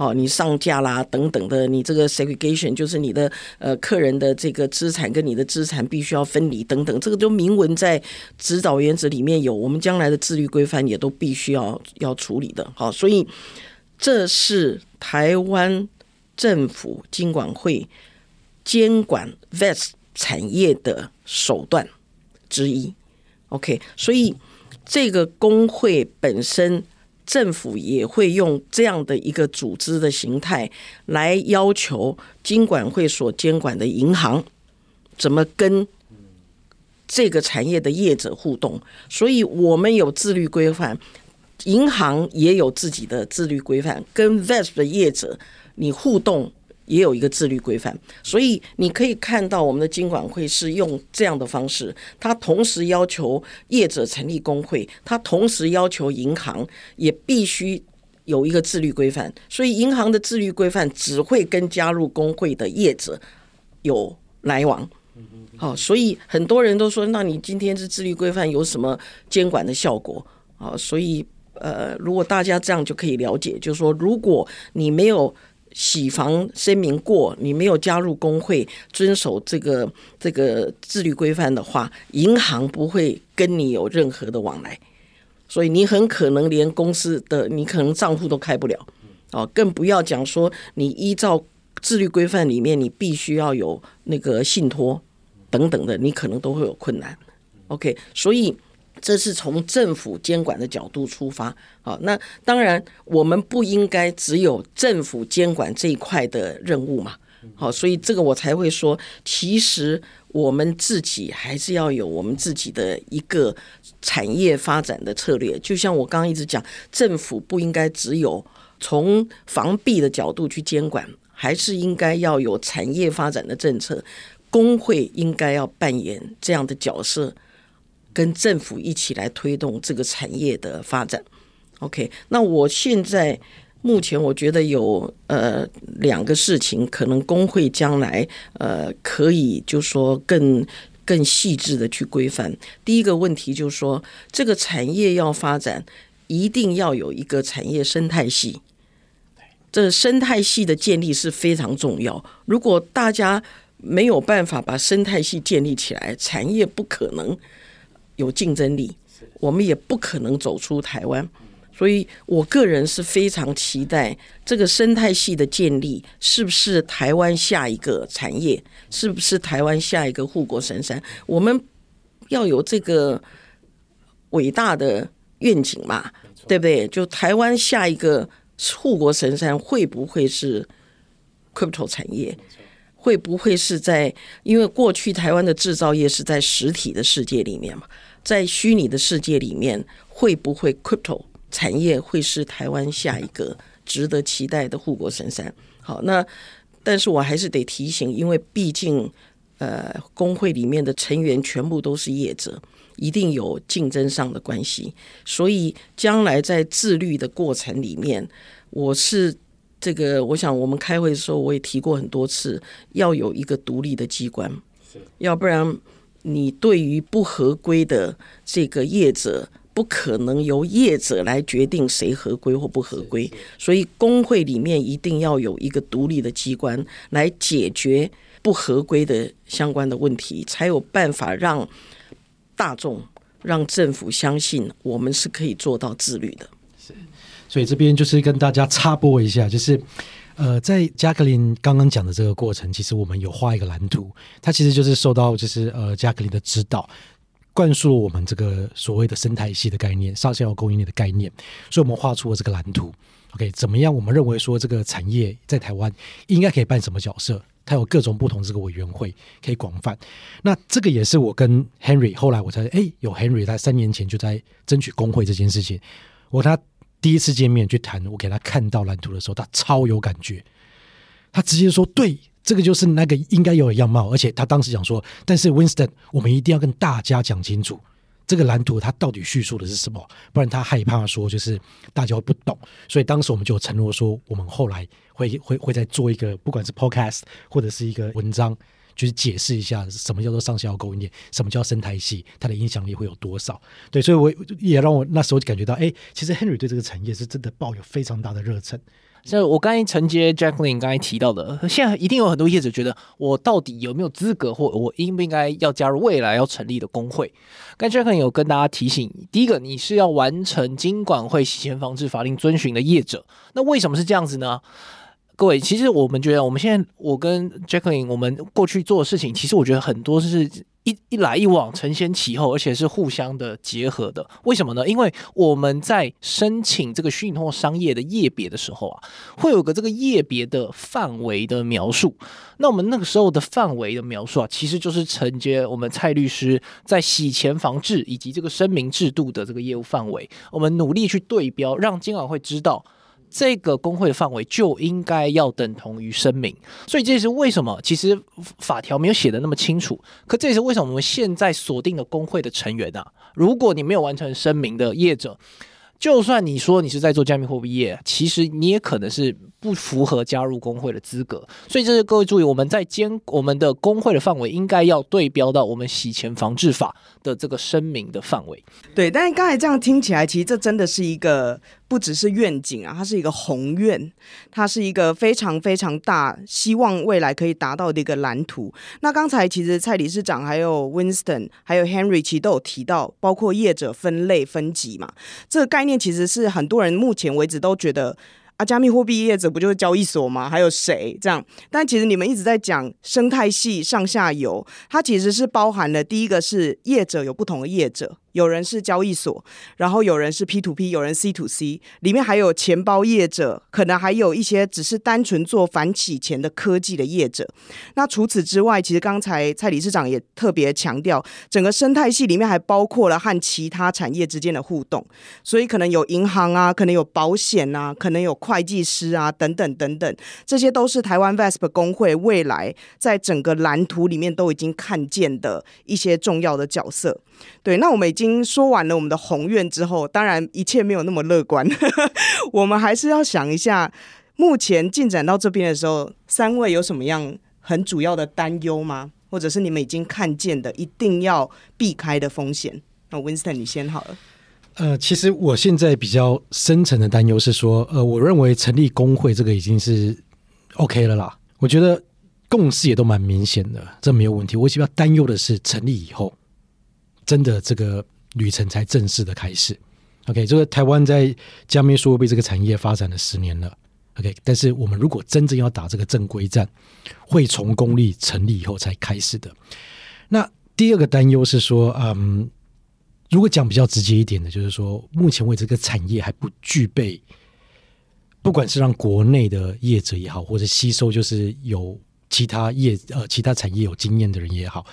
好，你上架啦等等的，你这个 segregation 就是你的呃客人的这个资产跟你的资产必须要分离等等，这个都明文在指导原则里面有，我们将来的自律规范也都必须要要处理的。好，所以这是台湾政府金管会监管 VASP 产业的手段之一。OK，所以这个工会本身。政府也会用这样的一个组织的形态来要求金管会所监管的银行怎么跟这个产业的业者互动，所以我们有自律规范，银行也有自己的自律规范，跟 VASP 的业者你互动。也有一个自律规范，所以你可以看到我们的监管会是用这样的方式，它同时要求业者成立工会，它同时要求银行也必须有一个自律规范，所以银行的自律规范只会跟加入工会的业者有来往。好，所以很多人都说，那你今天是自律规范有什么监管的效果？啊，所以呃，如果大家这样就可以了解，就是说，如果你没有。洗房声明过，你没有加入工会，遵守这个这个自律规范的话，银行不会跟你有任何的往来，所以你很可能连公司的你可能账户都开不了，哦，更不要讲说你依照自律规范里面，你必须要有那个信托等等的，你可能都会有困难。OK，所以。这是从政府监管的角度出发，好，那当然我们不应该只有政府监管这一块的任务嘛，好，所以这个我才会说，其实我们自己还是要有我们自己的一个产业发展的策略。就像我刚刚一直讲，政府不应该只有从防弊的角度去监管，还是应该要有产业发展的政策。工会应该要扮演这样的角色。跟政府一起来推动这个产业的发展。OK，那我现在目前我觉得有呃两个事情，可能工会将来呃可以就说更更细致的去规范。第一个问题就是说，这个产业要发展，一定要有一个产业生态系。这生态系的建立是非常重要。如果大家没有办法把生态系建立起来，产业不可能有竞争力，我们也不可能走出台湾。所以我个人是非常期待这个生态系的建立，是不是台湾下一个产业？是不是台湾下一个护国神山？我们要有这个伟大的愿景嘛，对不对？就台湾下一个护国神山会不会是 crypto 产业？会不会是在，因为过去台湾的制造业是在实体的世界里面嘛，在虚拟的世界里面，会不会 crypto 产业会是台湾下一个值得期待的护国神山？好，那但是我还是得提醒，因为毕竟呃，工会里面的成员全部都是业者，一定有竞争上的关系，所以将来在自律的过程里面，我是。这个，我想我们开会的时候，我也提过很多次，要有一个独立的机关，要不然你对于不合规的这个业者，不可能由业者来决定谁合规或不合规。所以工会里面一定要有一个独立的机关来解决不合规的相关的问题，才有办法让大众、让政府相信我们是可以做到自律的。是所以这边就是跟大家插播一下，就是，呃，在 Jacqueline 刚刚讲的这个过程，其实我们有画一个蓝图，它其实就是受到就是呃 Jacqueline 的指导，灌输了我们这个所谓的生态系的概念、上下游供应链的概念，所以我们画出了这个蓝图。OK，怎么样？我们认为说这个产业在台湾应该可以扮什么角色？它有各种不同这个委员会可以广泛。那这个也是我跟 Henry 后来我才哎有 Henry 他三年前就在争取工会这件事情，我他。第一次见面去谈，我给他看到蓝图的时候，他超有感觉，他直接说：“对，这个就是那个应该有的样貌。”而且他当时讲说：“但是 Winston，我们一定要跟大家讲清楚，这个蓝图它到底叙述的是什么，不然他害怕说就是大家会不懂。”所以当时我们就承诺说，我们后来会会会再做一个，不管是 Podcast 或者是一个文章。就是解释一下什么叫做上下游供应链，什么叫生态系，它的影响力会有多少？对，所以我也让我那时候感觉到，哎，其实 Henry 对这个产业是真的抱有非常大的热忱。所以我刚才承接 Jacqueline 刚才提到的，现在一定有很多业者觉得，我到底有没有资格，或我应不应该要加入未来要成立的工会？刚 Jacqueline 有跟大家提醒，第一个，你是要完成金管会洗钱防治法令遵循的业者，那为什么是这样子呢？各位，其实我们觉得，我们现在我跟 Jacqueline 我们过去做的事情，其实我觉得很多是一一来一往，承先启后，而且是互相的结合的。为什么呢？因为我们在申请这个虚拟通商业的业别的时候啊，会有个这个业别的范围的描述。那我们那个时候的范围的描述啊，其实就是承接我们蔡律师在洗钱防治以及这个声明制度的这个业务范围，我们努力去对标，让金管会知道。这个工会的范围就应该要等同于声明，所以这也是为什么其实法条没有写的那么清楚。可这也是为什么我们现在锁定的工会的成员啊，如果你没有完成声明的业者，就算你说你是在做加密货币业，其实你也可能是不符合加入工会的资格。所以这是各位注意，我们在监我们的工会的范围应该要对标到我们洗钱防治法的这个声明的范围。对，但是刚才这样听起来，其实这真的是一个。不只是愿景啊，它是一个宏愿，它是一个非常非常大，希望未来可以达到的一个蓝图。那刚才其实蔡理事长、还有 Winston、还有 Henry 其实都有提到，包括业者分类分级嘛，这个概念其实是很多人目前为止都觉得。啊，加密货币业者不就是交易所吗？还有谁这样？但其实你们一直在讲生态系上下游，它其实是包含了第一个是业者有不同的业者，有人是交易所，然后有人是 P to P，有人 C to C，里面还有钱包业者，可能还有一些只是单纯做反洗钱的科技的业者。那除此之外，其实刚才蔡理事长也特别强调，整个生态系里面还包括了和其他产业之间的互动，所以可能有银行啊，可能有保险啊，可能有。会计师啊，等等等等，这些都是台湾 VASP 工会未来在整个蓝图里面都已经看见的一些重要的角色。对，那我们经说完了我们的宏愿之后，当然一切没有那么乐观，我们还是要想一下，目前进展到这边的时候，三位有什么样很主要的担忧吗？或者是你们已经看见的一定要避开的风险？那 Winston 你先好了。呃，其实我现在比较深层的担忧是说，呃，我认为成立工会这个已经是 OK 了啦。我觉得共识也都蛮明显的，这没有问题。我比较担忧的是成立以后，真的这个旅程才正式的开始。OK，这个台湾在加密数位币这个产业发展了十年了。OK，但是我们如果真正要打这个正规战，会从公立成立以后才开始的。那第二个担忧是说，嗯，如果讲比较直接一点的，就是说，目前为止这个产业还不具备，不管是让国内的业者也好，或者吸收就是有其他业呃其他产业有经验的人也好，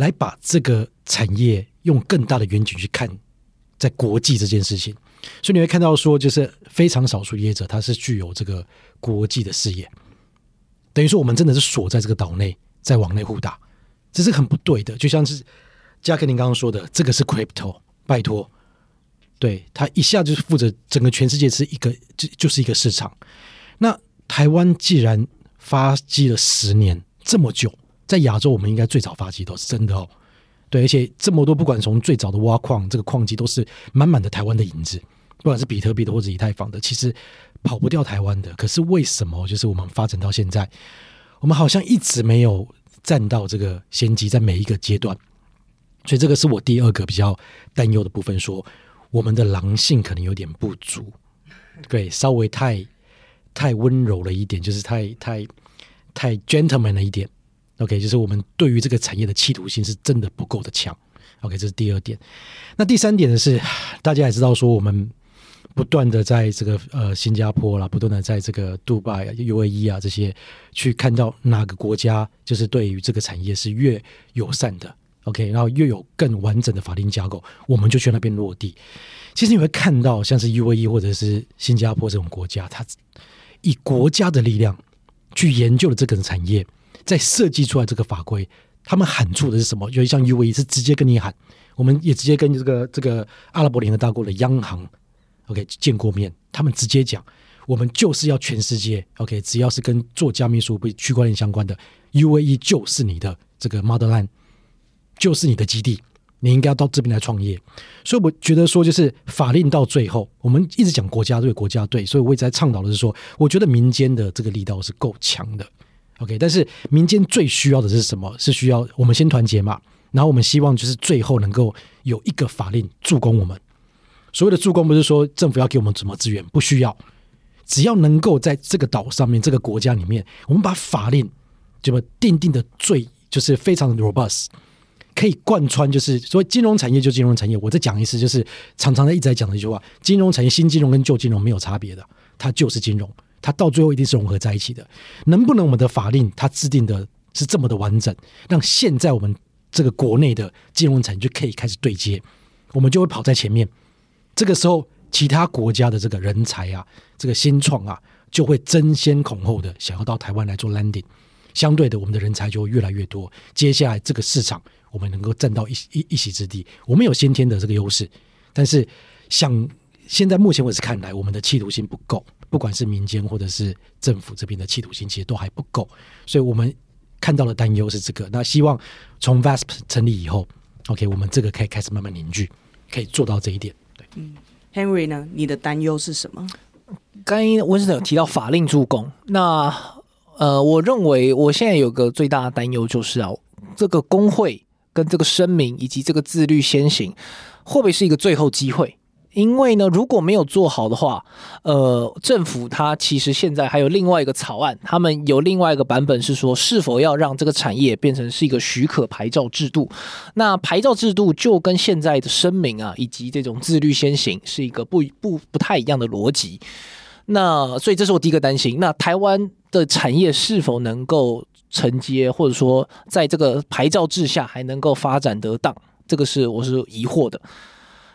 来把这个产业用更大的远景去看，在国际这件事情。所以你会看到说，就是非常少数业者，他是具有这个国际的视野，等于说我们真的是锁在这个岛内，在往内互打，这是很不对的。就像是加克林刚刚说的，这个是 crypto，拜托，对他一下就是负责整个全世界是一个就就是一个市场。那台湾既然发迹了十年这么久，在亚洲我们应该最早发迹都是真的哦。对，而且这么多，不管从最早的挖矿，这个矿机都是满满的台湾的影子，不管是比特币的或者以太坊的，其实跑不掉台湾的。可是为什么，就是我们发展到现在，我们好像一直没有占到这个先机，在每一个阶段。所以这个是我第二个比较担忧的部分，说我们的狼性可能有点不足，对，稍微太太温柔了一点，就是太太太 gentleman 了一点。OK，就是我们对于这个产业的企图心是真的不够的强。OK，这是第二点。那第三点呢是，大家也知道说，我们不断的在这个呃新加坡啦，不断的在这个杜拜啊、UAE 啊这些去看到哪个国家就是对于这个产业是越友善的。OK，然后越有更完整的法定架构，我们就去那边落地。其实你会看到，像是 UAE 或者是新加坡这种国家，它以国家的力量去研究了这个产业。在设计出来这个法规，他们喊出的是什么？就像 UAE 是直接跟你喊，我们也直接跟这个这个阿拉伯联合大公国的央行，OK 见过面，他们直接讲，我们就是要全世界 OK，只要是跟做加密数据区块链相关的，UAE 就是你的这个 motherland，就是你的基地，你应该要到这边来创业。所以我觉得说，就是法令到最后，我们一直讲国家队，国家队，所以我一直在倡导的是说，我觉得民间的这个力道是够强的。OK，但是民间最需要的是什么？是需要我们先团结嘛？然后我们希望就是最后能够有一个法令助攻我们。所谓的助攻，不是说政府要给我们什么资源，不需要。只要能够在这个岛上面、这个国家里面，我们把法令这么定定的最就是非常的 robust，可以贯穿，就是说金融产业就金融产业。我再讲一次，就是常常在一直在讲的一句话：金融产业新金融跟旧金融没有差别的，它就是金融。它到最后一定是融合在一起的。能不能我们的法令它制定的是这么的完整，让现在我们这个国内的金融产业就可以开始对接，我们就会跑在前面。这个时候，其他国家的这个人才啊，这个新创啊，就会争先恐后的想要到台湾来做 landing。相对的，我们的人才就会越来越多。接下来这个市场，我们能够占到一一一席之地。我们有先天的这个优势，但是像现在目前为止看来，我们的企图心不够。不管是民间或者是政府这边的企图心，其实都还不够，所以我们看到的担忧是这个。那希望从 VASP 成立以后，OK，我们这个可以开始慢慢凝聚，可以做到这一点。对，嗯，Henry 呢？你的担忧是什么？刚刚温森有提到法令助攻，那呃，我认为我现在有个最大的担忧就是啊，这个工会跟这个声明以及这个自律先行，会不会是一个最后机会？因为呢，如果没有做好的话，呃，政府它其实现在还有另外一个草案，他们有另外一个版本是说，是否要让这个产业变成是一个许可牌照制度。那牌照制度就跟现在的声明啊，以及这种自律先行是一个不不不太一样的逻辑。那所以这是我第一个担心。那台湾的产业是否能够承接，或者说在这个牌照制下还能够发展得当？这个是我是疑惑的。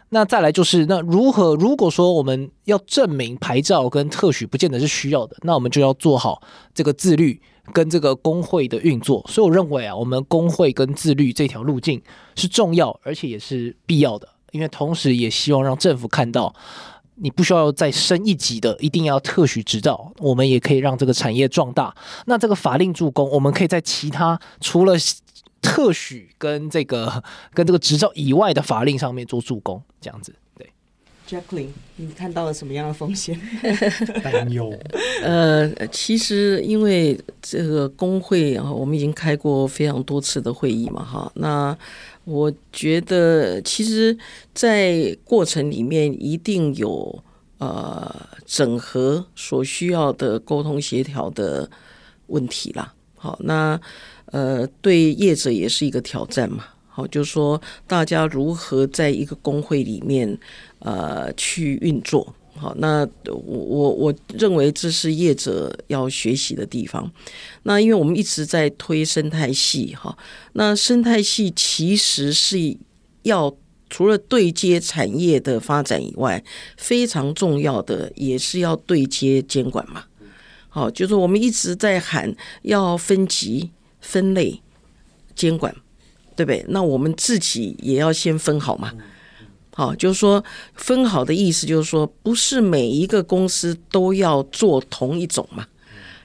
那再来就是，那如何？如果说我们要证明牌照跟特许不见得是需要的，那我们就要做好这个自律跟这个工会的运作。所以我认为啊，我们工会跟自律这条路径是重要，而且也是必要的。因为同时也希望让政府看到，你不需要再升一级的，一定要特许执照，我们也可以让这个产业壮大。那这个法令助攻，我们可以在其他除了。特许跟这个 跟这个执照以外的法令上面做助攻，这样子，对。Jacqueline，你看到了什么样的风险？担忧。呃，其实因为这个工会啊，我们已经开过非常多次的会议嘛，哈。那我觉得，其实，在过程里面一定有呃整合所需要的沟通协调的问题啦。好，那呃，对业者也是一个挑战嘛。好，就是说大家如何在一个工会里面。呃，去运作好，那我我我认为这是业者要学习的地方。那因为我们一直在推生态系哈，那生态系其实是要除了对接产业的发展以外，非常重要的也是要对接监管嘛。好，就是我们一直在喊要分级、分类、监管，对不对？那我们自己也要先分好嘛。好，就是说分好的意思，就是说不是每一个公司都要做同一种嘛，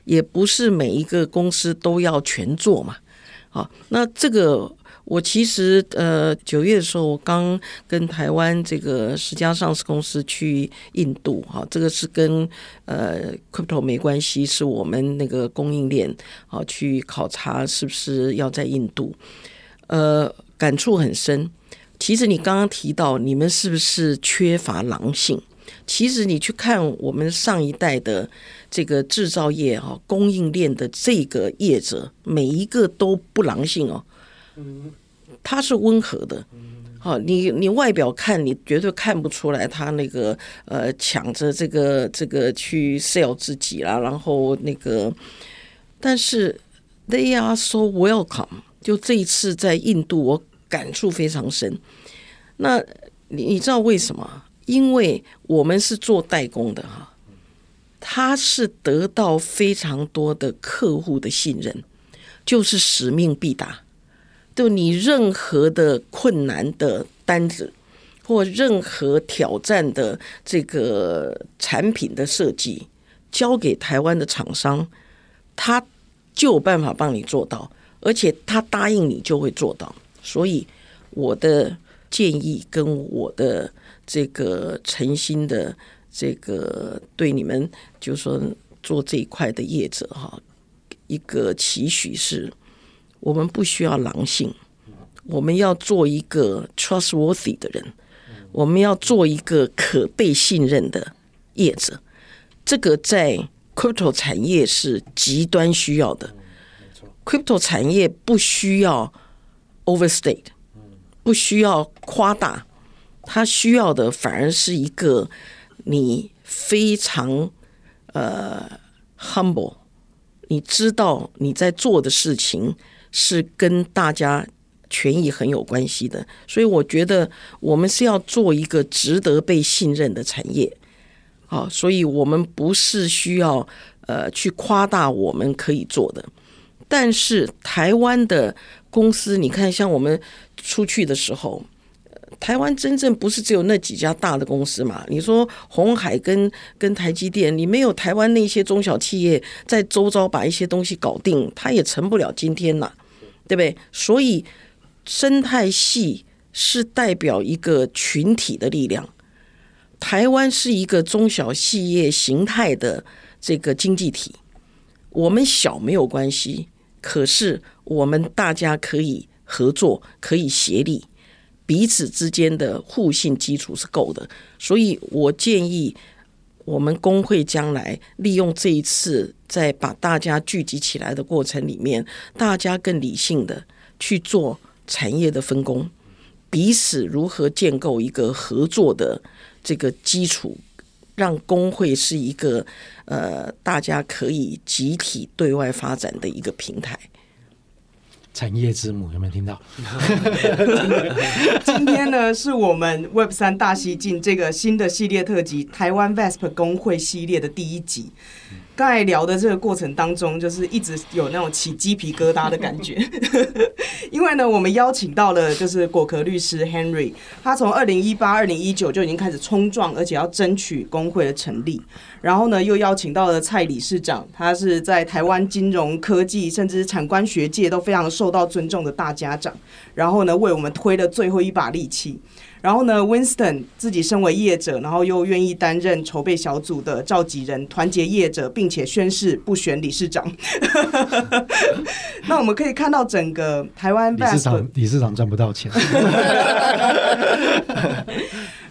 也不是每一个公司都要全做嘛。好，那这个我其实呃九月的时候，我刚跟台湾这个十家上市公司去印度，哈，这个是跟呃 crypto 没关系，是我们那个供应链啊去考察是不是要在印度，呃，感触很深。其实你刚刚提到，你们是不是缺乏狼性？其实你去看我们上一代的这个制造业哈，供应链的这个业者，每一个都不狼性哦。他是温和的。好，你你外表看，你绝对看不出来他那个呃抢着这个这个去 sell 自己啦，然后那个，但是 they are so welcome。就这一次在印度，我。感触非常深，那你你知道为什么？因为我们是做代工的哈，他是得到非常多的客户的信任，就是使命必达。就你任何的困难的单子，或任何挑战的这个产品的设计，交给台湾的厂商，他就有办法帮你做到，而且他答应你就会做到。所以我的建议跟我的这个诚心的这个对你们，就是说做这一块的业者哈，一个期许是，我们不需要狼性，我们要做一个 trustworthy 的人，我们要做一个可被信任的业者，这个在 crypto 产业是极端需要的，crypto 产业不需要。Overstate，不需要夸大，它需要的反而是一个你非常呃 humble，你知道你在做的事情是跟大家权益很有关系的，所以我觉得我们是要做一个值得被信任的产业，好，所以我们不是需要呃去夸大我们可以做的，但是台湾的。公司，你看，像我们出去的时候，台湾真正不是只有那几家大的公司嘛？你说鸿海跟跟台积电，你没有台湾那些中小企业在周遭把一些东西搞定，它也成不了今天呐，对不对？所以生态系是代表一个群体的力量。台湾是一个中小企业形态的这个经济体，我们小没有关系。可是我们大家可以合作，可以协力，彼此之间的互信基础是够的。所以我建议我们工会将来利用这一次，在把大家聚集起来的过程里面，大家更理性的去做产业的分工，彼此如何建构一个合作的这个基础。让工会是一个呃，大家可以集体对外发展的一个平台。产业之母有没有听到？今天呢，是我们 Web 三大西进这个新的系列特辑——台湾 VASP 工会系列的第一集。刚才聊的这个过程当中，就是一直有那种起鸡皮疙瘩的感觉，因为呢，我们邀请到了就是果壳律师 Henry，他从二零一八、二零一九就已经开始冲撞，而且要争取工会的成立。然后呢，又邀请到了蔡理事长，他是在台湾金融科技甚至产官学界都非常受到尊重的大家长。然后呢，为我们推了最后一把力气。然后呢，Winston 自己身为业者，然后又愿意担任筹备小组的召集人，团结业者，并且宣誓不选理事长。那我们可以看到整个台湾理事长理事长赚不到钱。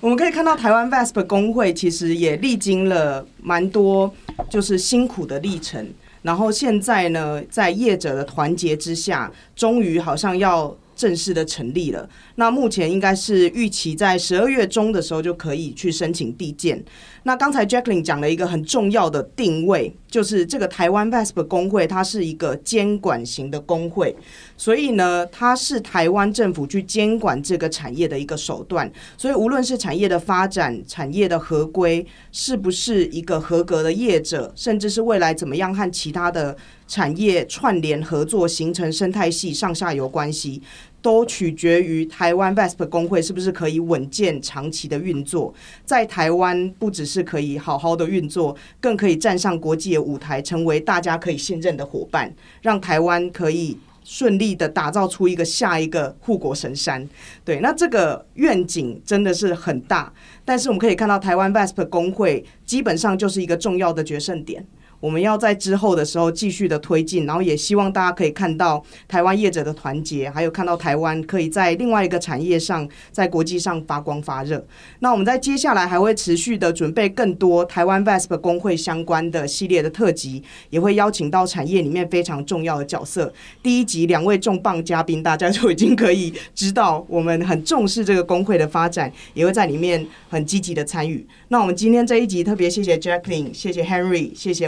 我们可以看到台湾 VASP 工会其实也历经了蛮多就是辛苦的历程，然后现在呢，在业者的团结之下，终于好像要。正式的成立了，那目前应该是预期在十二月中的时候就可以去申请递件。那刚才 Jacqueline 讲了一个很重要的定位，就是这个台湾 VASP 工会，它是一个监管型的工会，所以呢，它是台湾政府去监管这个产业的一个手段。所以无论是产业的发展、产业的合规，是不是一个合格的业者，甚至是未来怎么样和其他的产业串联合作，形成生态系上下游关系，都取决于台湾 VASP 工会是不是可以稳健长期的运作。在台湾，不只是可以好好的运作，更可以站上国际的舞台，成为大家可以信任的伙伴，让台湾可以顺利的打造出一个下一个护国神山。对，那这个愿景真的是很大，但是我们可以看到，台湾 VASP 工会基本上就是一个重要的决胜点。我们要在之后的时候继续的推进，然后也希望大家可以看到台湾业者的团结，还有看到台湾可以在另外一个产业上，在国际上发光发热。那我们在接下来还会持续的准备更多台湾 VASP 工会相关的系列的特辑，也会邀请到产业里面非常重要的角色。第一集两位重磅嘉宾，大家就已经可以知道我们很重视这个工会的发展，也会在里面很积极的参与。那我们今天这一集特别谢谢 Jacqueline，谢谢 Henry，谢谢